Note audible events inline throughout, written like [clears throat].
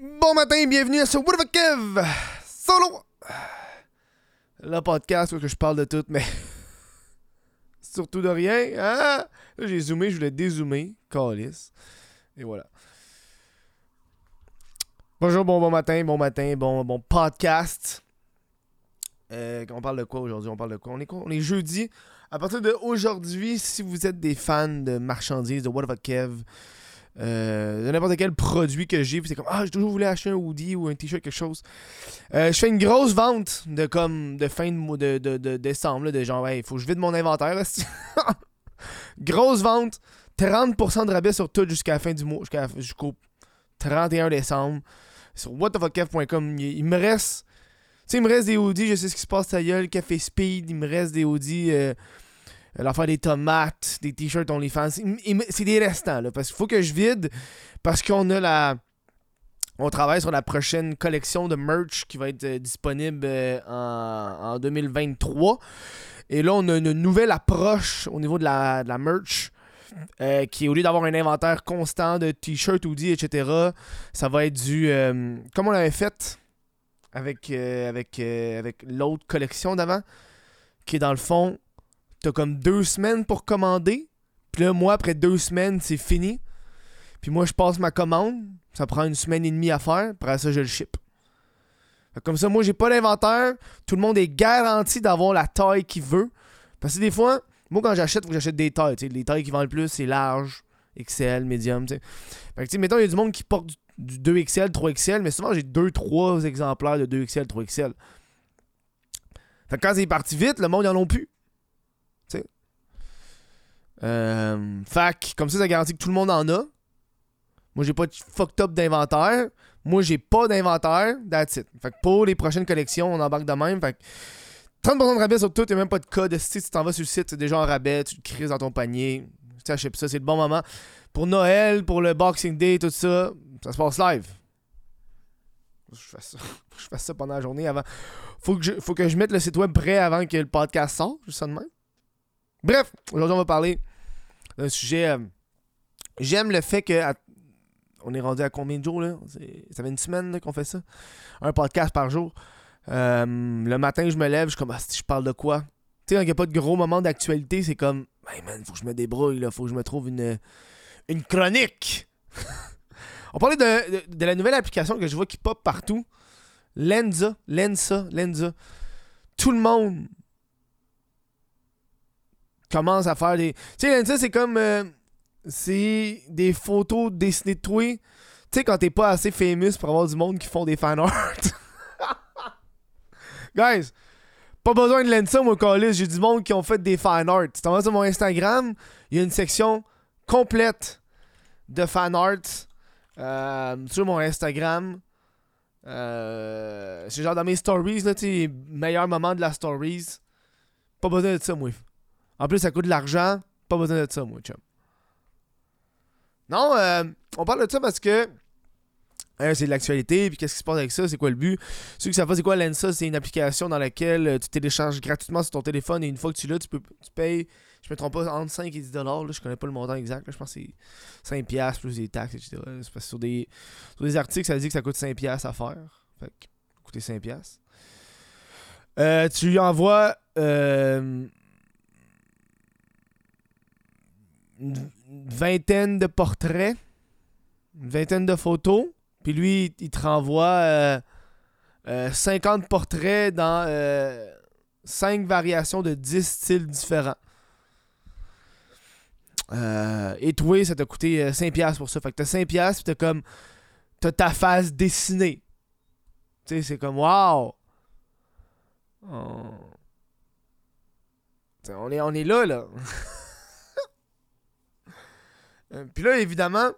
Bon matin, bienvenue à ce What the Kev Solo Le podcast où je parle de tout, mais [laughs] surtout de rien. Hein? J'ai zoomé, je voulais dézoomer. Calice. Et voilà. Bonjour, bon, matin, bon matin, bon, bon podcast. Euh, on parle de quoi aujourd'hui? On parle de quoi? On est, quoi? On est jeudi. À partir d'aujourd'hui, si vous êtes des fans de marchandises, de What the Kev, euh, de n'importe quel produit que j'ai, c'est comme Ah, j'ai toujours voulu acheter un hoodie ou un t-shirt, quelque chose. Euh, je fais une grosse vente de comme de fin de, de, de, décembre, là, de genre, il faut que je vide mon inventaire. là, [laughs] grosse vente, 30% de rabais sur tout jusqu'à la fin du mois, jusqu'au 31 décembre. Sur whatthefuckkev.com, il, me reste. Tu sais, il me reste des hoodies, je sais ce qui se passe à gueule, Café Speed, il me reste des hoodies. Euh, l'affaire des tomates, des t-shirts OnlyFans. C'est des restants, là, parce qu'il faut que je vide, parce qu'on a la... On travaille sur la prochaine collection de merch qui va être euh, disponible euh, en, en 2023. Et là, on a une nouvelle approche au niveau de la, de la merch. euh, qui au lieu d'avoir un inventaire constant de t-shirts, hoodies, etc., ça va être du. comme on l'avait fait avec, avec, avec l'autre collection d'avant, qui est dans le fond, t'as comme deux semaines pour commander. Puis là, moi, après deux semaines, c'est fini. Puis moi, je passe ma commande. Ça prend une semaine et demie à faire. Après ça, je le ship. Comme ça, moi, j'ai pas d'inventaire. Tout le monde est garanti d'avoir la taille qu'il veut. Parce que des fois, moi, quand j'achète, faut que j'achète des tailles. Les tailles qui vendent le plus, c'est large, XL, médium. Fait que, tu sais, mettons, il y a du monde qui porte du, du 2XL, 3XL, mais souvent, j'ai 2-3 exemplaires de 2XL, 3XL. Fait que quand c'est parti vite, le monde, ils en ont plus. Euh, que, comme ça, ça garantit que tout le monde en a. Moi, j'ai pas de fucked up d'inventaire. Moi, j'ai pas d'inventaire. That's it. Fait que pour les prochaines collections, on embarque de même. Fait que 30% de rabais sur tout, y'a même pas de code. Si tu t'en vas sur le site, c'est déjà en rabais, tu le crises dans ton panier. Tu achètes ça, c'est le bon moment. Pour Noël, pour le Boxing Day, tout ça, ça se passe live. Je fais ça. Je fais ça pendant la journée avant. Faut que, je, faut que je mette le site web prêt avant que le podcast sorte, juste ça de même. Bref, aujourd'hui, on va parler d'un sujet. euh, J'aime le fait que. à- on est rendu à combien de jours là? Ça fait une semaine qu'on fait ça. Un podcast par jour. Euh, le matin, je me lève, je suis comme, ah, je parle de quoi? Tu sais, quand il n'y a pas de gros moment d'actualité, c'est comme, hey man, faut que je me débrouille, là, faut que je me trouve une, une chronique. [laughs] on parlait de, de, la nouvelle application que je vois qui pop partout. Lenza, Lensa, Lenza. Tout le monde commence à faire des. Tu sais, Lensa, c'est comme. euh, c'est des photos dessinées de toi. Tu sais, quand t'es pas assez famous pour avoir du monde qui font des fan art. [laughs] Guys, pas besoin de Lensa, moi, Calis. J'ai du monde qui ont fait des fan art. Tu t'en vas sur mon Instagram, il y a une section complète de fan art euh, sur mon Instagram. Euh, c'est genre dans mes stories, là, tu meilleur moment de la stories. Pas besoin de ça, moi. En plus, ça coûte de l'argent. Pas besoin de ça, moi, chum. Non, euh, on parle de ça parce que euh, c'est de l'actualité, puis qu'est-ce qui se passe avec ça, c'est quoi le but? Ceux qui savent pas c'est quoi Lensa, c'est une application dans laquelle euh, tu télécharges gratuitement sur ton téléphone et une fois que tu l'as, tu peux tu payes, je me trompe pas, entre 5 et 10 dollars, je connais pas le montant exact, je pense que c'est 5 piastres plus des taxes, etc. C'est parce que sur des, sur des articles, ça dit que ça coûte 5 piastres à faire. Fait que, coûter 5 piastres. Euh, tu lui envoies euh, une vingtaine de portraits, une vingtaine de photos, puis lui, il te renvoie euh, euh, 50 portraits dans 5 variations de 10 styles différents. Euh, et toi, ça t'a coûté euh, 5$ pour ça. Fait que t'as 5$, puis t'as comme. T'as ta face dessinée. Tu sais, c'est comme, waouh! On est là, là. [laughs] Euh, Puis là, évidemment,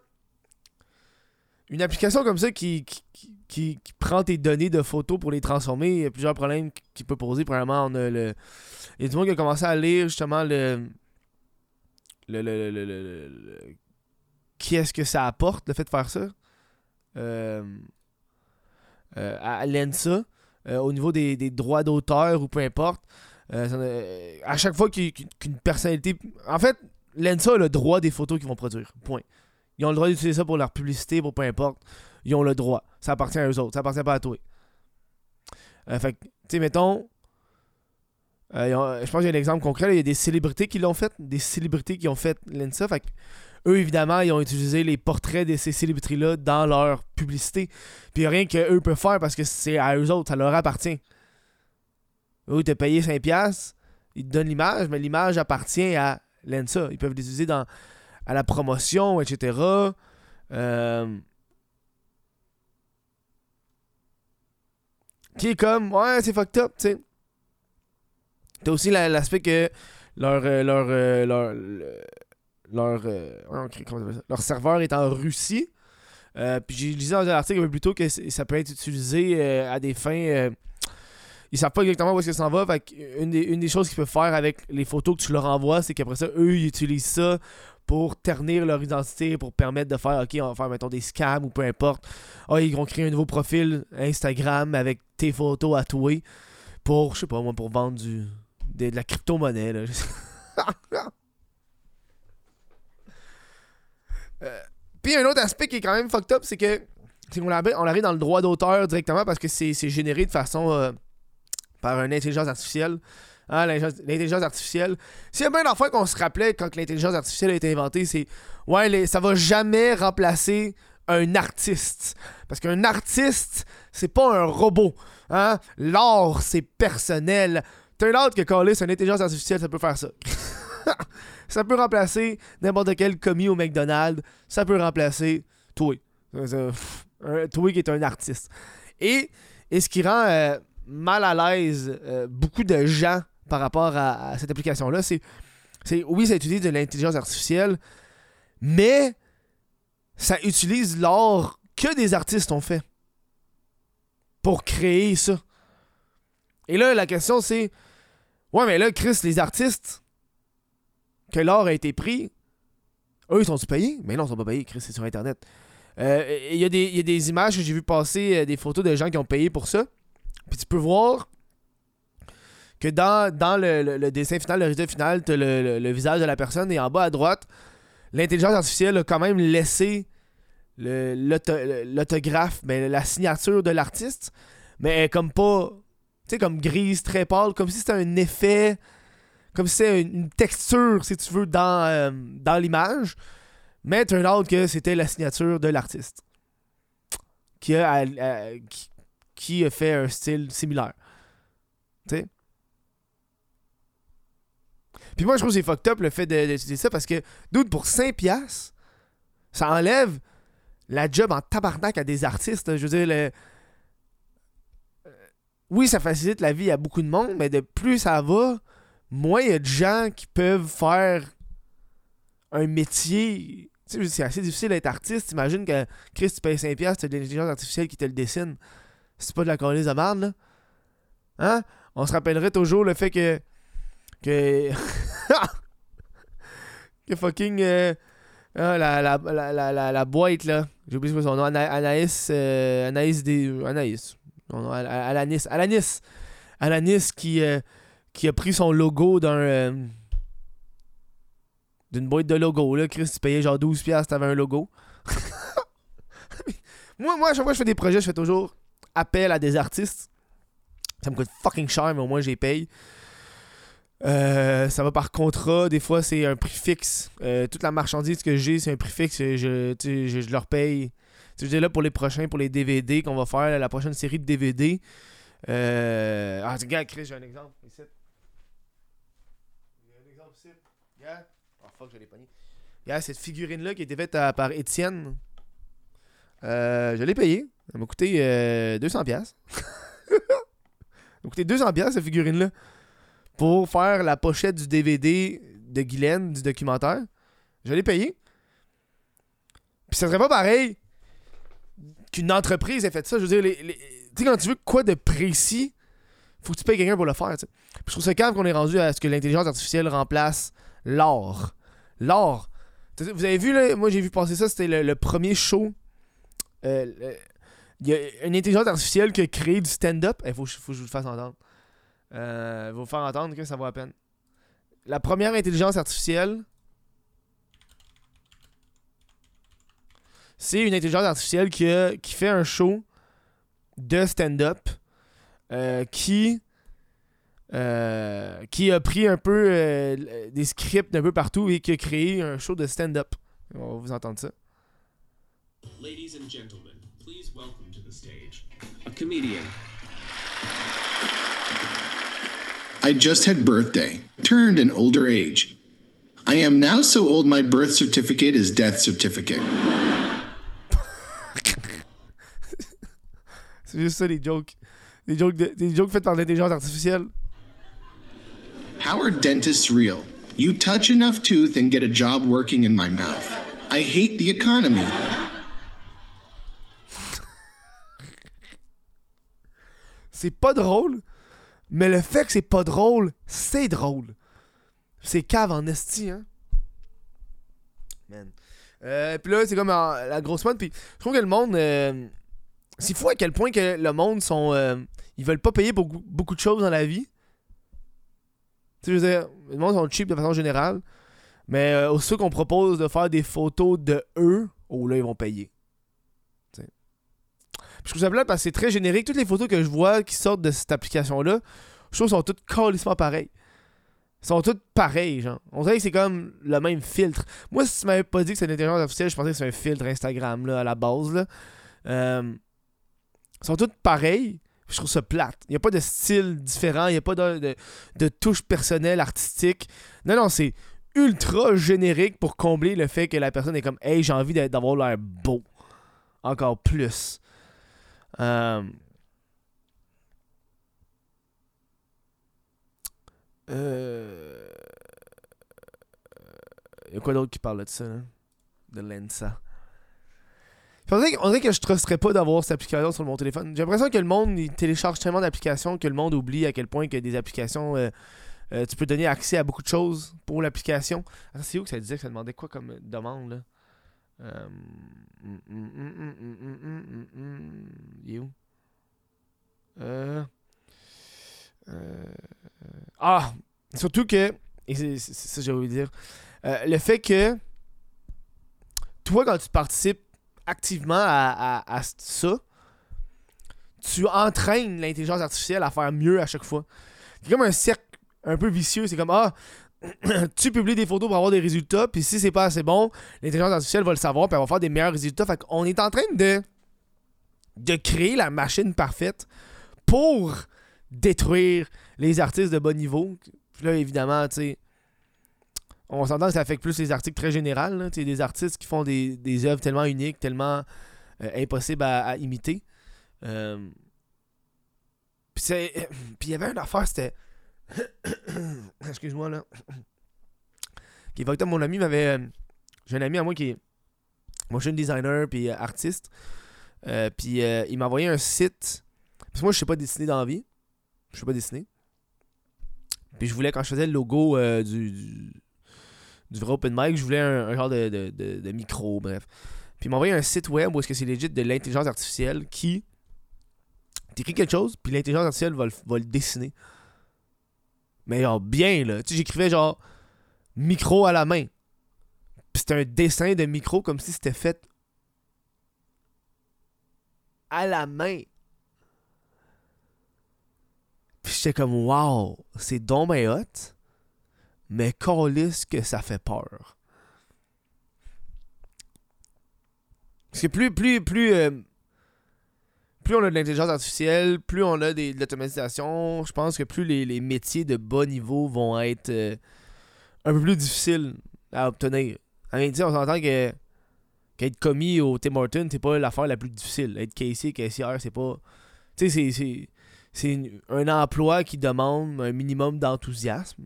une application comme ça qui, qui, qui- qui- prend tes données de photos pour les transformer, il y a plusieurs problèmes qui- peut poser. Premièrement, on a le. Il y a du monde qui a commencé à lire justement le. Le. le, le, le- le- le- qui est-ce que ça apporte, le fait de faire ça euh, euh, à, l'ENSA, euh, au niveau des, des droits d'auteur ou peu importe. À chaque fois qu'une personnalité. En fait, l'ENSA a le droit des photos qu'ils vont produire. Point. Ils ont le droit d'utiliser ça pour leur publicité, pour peu importe. ils ont le droit. Ça appartient à eux autres. Ça appartient pas à toi. Euh, fait tu sais, mettons. Euh, je pense qu'il y a un exemple concret. Il y a des célébrités qui l'ont fait. Des célébrités qui ont fait l'INSA. Fait eux, évidemment, ils ont utilisé les portraits de ces célébrités-là dans leur publicité. Puis il n'y a rien qu'eux peuvent faire parce que c'est à eux autres. Ça leur appartient. Eux, ils te payé 5$. Ils te donnent l'image, mais l'image appartient à l'ENSA. Ils peuvent l'utiliser dans à la promotion, etc. Euh, qui est comme, ouais, c'est fucked up, tu sais. T'as aussi l'aspect que leur, euh, leur, euh, leur, leur, leur, serveur est en Russie. puis j'ai lu dans un article un peu plus tôt que ça peut être utilisé à des fins ils savent pas exactement où est-ce que ça s'en va. Une, des, choses qu'ils peuvent faire avec les photos que tu leur envoies, c'est qu'après ça, eux, ils utilisent ça pour ternir leur identité, pour permettre de faire, ok, on va faire, mettons, des scams ou peu importe. Ah, ils vont créer un nouveau profil Instagram avec tes photos à toi pour, je sais pas moi, pour vendre du, de, la crypto-monnaie, là. [laughs] euh, puis un autre aspect qui est quand même fucked up, c'est que c'est qu'on arrive dans le droit d'auteur directement parce que c'est généré de façon euh, par une intelligence artificielle. Ah, l'intelligence artificielle. S'il y a bien qu'on se rappelait quand l'intelligence artificielle a été inventée, c'est ouais, les, ça va jamais remplacer un artiste. Parce qu'un artiste, c'est pas un robot. Hein? L'art, c'est personnel. Turn out que quand c'est une intelligence artificielle, ça peut faire ça. [laughs] ça peut remplacer n'importe quel commis au McDonald's. Ça peut remplacer toi. Toi qui est un artiste. Et, et ce qui rend. Euh, mal à l'aise euh, beaucoup de gens par rapport à, cette application-là, c'est, oui, ça utilise de l'intelligence artificielle, mais ça utilise l'art que des artistes ont fait pour créer ça. Et là, la question c'est Ouais, mais là, Chris, les artistes que l'art a été pris, eux, ils sont-ils payés? Mais non, ils sont pas payés, Chris, c'est sur Internet. Euh, il y, a des images que j'ai vu passer, euh, des photos de gens qui ont payé pour ça. Puis tu peux voir que dans, dans le, dessin final, le résultat final, tu as le, visage de la personne et en bas à droite, l'intelligence artificielle a quand même laissé l'autographe, mais la signature de l'artiste, mais comme pas, tu sais, comme grise, très pâle, comme si c'était un effet, comme si c'était une, texture, si tu veux, dans, euh, dans l'image. Mais turn out que c'était la signature de l'artiste. Qui a, qui fait un style similaire. Tu sais? Puis moi, je trouve que c'est fucked up le fait d'utiliser ça parce que, doute pour 5$, ça enlève la job en tabarnak à des artistes. Je veux dire, le... Euh, oui, ça facilite la vie à beaucoup de monde, mais de plus ça va, moins il y a de gens qui peuvent faire un métier. Tu sais, c'est assez difficile d'être artiste. Imagine que Chris, tu payes 5$, tu as de l'intelligence artificielle qui te le dessine c'est pas de la colise de merde, là. Hein? On se rappellerait toujours le fait que. Que. [laughs] que fucking. Euh, hein, la, la, la, la, boîte, là. J'ai oublié son nom. Anaïs. Euh, Anaïs des. Anaïs. Alanis. Alanis. Alanis qui, euh, qui a pris son logo d'un. d'une boîte de logo, là. Chris, tu payais genre 12$, t'avais un logo. [laughs] moi, moi, à chaque fois que je fais des projets, je fais toujours appel à des artistes. Ça me coûte fucking cher, mais au moins j'ai paye. Euh, ça va par contrat. Des fois, c'est un prix fixe. Euh, toute la marchandise que j'ai, c'est un prix fixe. Je, je, leur paye. je dis là pour les prochains, pour les DVD qu'on va faire, la prochaine série de DVD. Euh... Ah, regarde, Chris, j'ai un exemple ici. J'ai un exemple ici. Regarde. Oh fuck, je l'ai pogné. Cette figurine-là qui a été faite par Étienne. Euh, je l'ai payé. Ça m'a coûté 200$. Euh, ça m'a coûté 200$ cette figurine-là. Pour faire la pochette du DVD de Guylaine, du documentaire. Je l'ai payé. Puis ça serait pas pareil qu'une entreprise ait fait ça. Je veux dire, tu sais, quand tu veux quoi de précis, faut que tu payes quelqu'un pour le faire. Puis je trouve ça calme qu'on est rendu à ce que l'intelligence artificielle remplace l'or. L'or. Vous avez vu, là, moi j'ai vu passer ça, c'était le, premier show. Euh, il y a une intelligence artificielle qui a créé du stand-up. Il faut, faut, que je vous le fasse entendre. Euh, vous faire entendre que ça vaut la peine. La première intelligence artificielle, C'est une intelligence artificielle qui, a- qui fait un show de stand-up euh, qui, euh, qui a pris un peu euh, des scripts d'un peu partout et qui a créé un show de stand-up. On va vous entendre ça. Ladies and gentlemen, please welcome the stage a comedian. I just had birthday, turned an older age. I am now so old my birth certificate is death certificate. [laughs] C'est juste ça, les jokes. Des jokes, de- des jokes faites par l'intelligence artificielle. How are dentists real? You touch enough tooth and get a job working in my mouth. I hate the economy. C'est pas drôle, mais le fait que c'est pas drôle, c'est drôle. C'est cave en esti, hein. Man. Euh, puis là, c'est comme la grosse mode. Puis je trouve que le monde. euh, c'est fou à quel point que le monde sont. euh, ils veulent pas payer beaucoup, beaucoup de choses dans la vie. Tu sais, je veux dire, le monde sont cheap de façon générale. Mais aussitôt qu'on propose de faire des photos de eux, oh là, ils vont payer. Je trouve ça plate parce que c'est très générique. Toutes les photos que je vois qui sortent de cette application-là, je trouve sont toutes calissement pareilles. Elles sont toutes pareilles, genre. On dirait que c'est comme le même filtre. Moi, si tu m'avais pas dit que c'est une intelligence artificielle, je pensais que c'est un filtre Instagram, là, à la base, là. Euh, elles sont toutes pareilles. Je trouve ça plate. Il n'y a pas de style différent. Il n'y a pas de, de, de touche personnelle, artistique. Non, non, c'est ultra générique pour combler le fait que la personne est comme Hey, j'ai envie d'avoir l'air beau. Encore plus. Euh... Euh... Il y a quoi d'autre qui parle de ça? De l'ENSA. On dirait, on que je trusterais pas d'avoir cette application sur mon téléphone. J'ai l'impression que le monde il télécharge tellement d'applications que le monde oublie à quel point que des applications, euh, euh, tu peux donner accès à beaucoup de choses pour l'application. Ah, c'est où que ça disait que ça demandait quoi comme euh, demande là? Ah! Surtout que. Et c'est ça que j'ai envie de dire. le fait que. Toi, quand tu participes activement à ça, tu entraînes l'intelligence artificielle à faire mieux à chaque fois. C'est comme un cercle un peu vicieux. C'est comme, ah, [clears throat] tu publies des photos pour avoir des résultats, puis si c'est pas assez bon, l'intelligence artificielle va le savoir, puis elle va faire des meilleurs résultats. Fait qu'on est en train de, de créer la machine parfaite pour détruire les artistes de bas niveau. Puis là, évidemment, tu sais, on s'entend que ça affecte plus les articles très généraux. Tu sais, des artistes qui font des, des œuvres tellement uniques, tellement euh, impossibles à, imiter. Euh, [clears throat] puis il y avait une affaire, c'était. [coughs] Excuse-moi là. [coughs] qui mon ami m'avait. euh, J'ai un ami à moi qui est motion designer puis euh, artiste. Euh, puis il m'a envoyé un site. Parce que moi, je sais pas dessiner dans la vie. Je sais pas dessiner. Puis je voulais, quand je faisais le logo du, du, vrai open mic, je voulais un, un genre de, de, de- de micro, bref. Puis il m'a envoyé un site web où est-ce que c'est legit de l'intelligence artificielle qui t'écris quelque chose, puis l'intelligence artificielle va le, va le dessiner. Mais genre bien, là. Tu sais, j'écrivais genre micro à la main. Puis c'était un dessin de micro comme si c'était fait à la main. Puis j'étais comme, wow, c'est donc ben hot, mais calisse que ça fait peur. Parce que plus, plus, plus, euh, plus on a de l'intelligence artificielle, plus on a de l'automatisation, je pense que plus les, métiers de bas niveau vont être euh, un peu plus difficiles à obtenir. Tu sais, on s'entend que qu'être commis au Tim Hortons, c'est pas l'affaire la plus difficile. Être caissier, caissière, c'est pas. Tu sais, c'est- c'est. Un emploi qui demande un minimum d'enthousiasme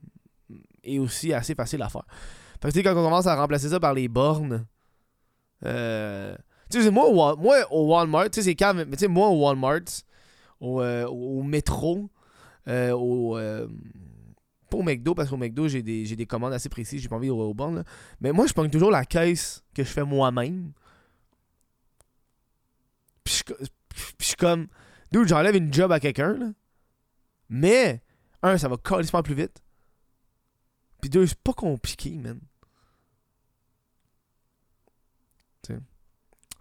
et aussi assez facile à faire. Fait que quand on commence à remplacer ça par les bornes. Euh, tu sais, moi, au moi, au Walmart, tu sais, c'est calme, mais tu sais, moi, au Walmart, au, euh, au métro, euh, au. euh, pas au McDo, parce qu'au McDo, j'ai des, des commandes assez précises, j'ai pas envie aux, aux bornes, là. Mais moi, je prends toujours la caisse que je fais moi-même. Puis je, puis je suis comme. Dude, j'enlève une job à quelqu'un, là. Mais, un, ça va carrément plus vite. Puis deux, c'est pas compliqué, man. Tu sais.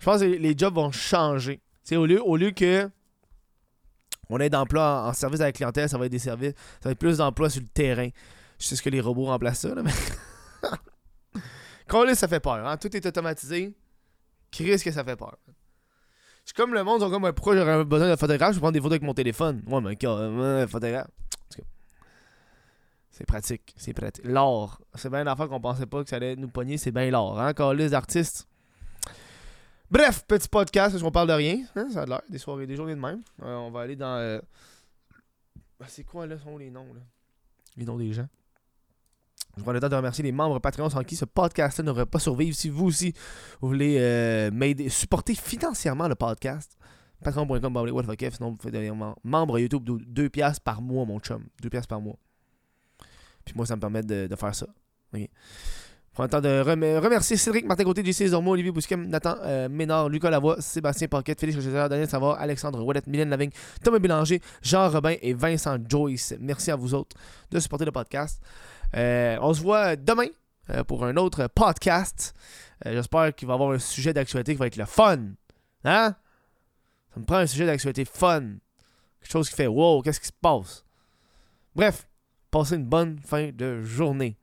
Je pense que les jobs vont changer. Au lieu, au lieu que on ait d'emplois en, service à la clientèle, ça va être des services, ça va être plus d'emplois sur le terrain. Je sais ce que les robots remplacent ça, là, mais. [laughs] Quand ça fait peur. Hein? Tout est automatisé. Risque que ça fait peur. Je comme le monde, ils sont comme pourquoi j'aurais besoin d'un photographe, je vais prendre des photos avec mon téléphone. Ouais, mais un photographe. C'est pratique, c'est pratique. L'art, c'est bien l'affaire qu'on pensait pas que ça allait nous pogner, c'est bien l'art, hein, les d'artistes. Bref, petit podcast, parce qu'on parle de rien, hein, ça a l'air, des soirées, des journées de même. Euh, on va aller dans... Euh, bah, c'est quoi, là, sont les noms, là? Les noms des gens. Je prends le temps de remercier les membres Patreon sans qui ce podcast ne devrait pas survivre. Si vous aussi, vous voulez euh, m'aider, supporter financièrement le podcast, patreon.com, sinon vous faites des membres YouTube, 2 piastres par mois, mon chum. 2 piastres par mois. Puis moi, ça me permet de, faire ça. Prends le temps de remercier Cédric Martin Côté, JC Zormo, Olivier Bousquem, Nathan euh, Ménard, Lucas Lavoie, Sébastien Paquette, Félix Rochester, Daniel Savard, Alexandre Ouellette, Mylène Lavigne, Thomas Bélanger, Jean Robin et Vincent Joyce. Merci à vous autres de supporter le podcast. Euh, on se voit demain euh, pour un autre podcast. J'espère qu'il va y avoir un sujet d'actualité qui va être le fun. Hein? Ça me prend un sujet d'actualité fun. Quelque chose qui fait wow, qu'est-ce qui se passe? Bref, passez une bonne fin de journée.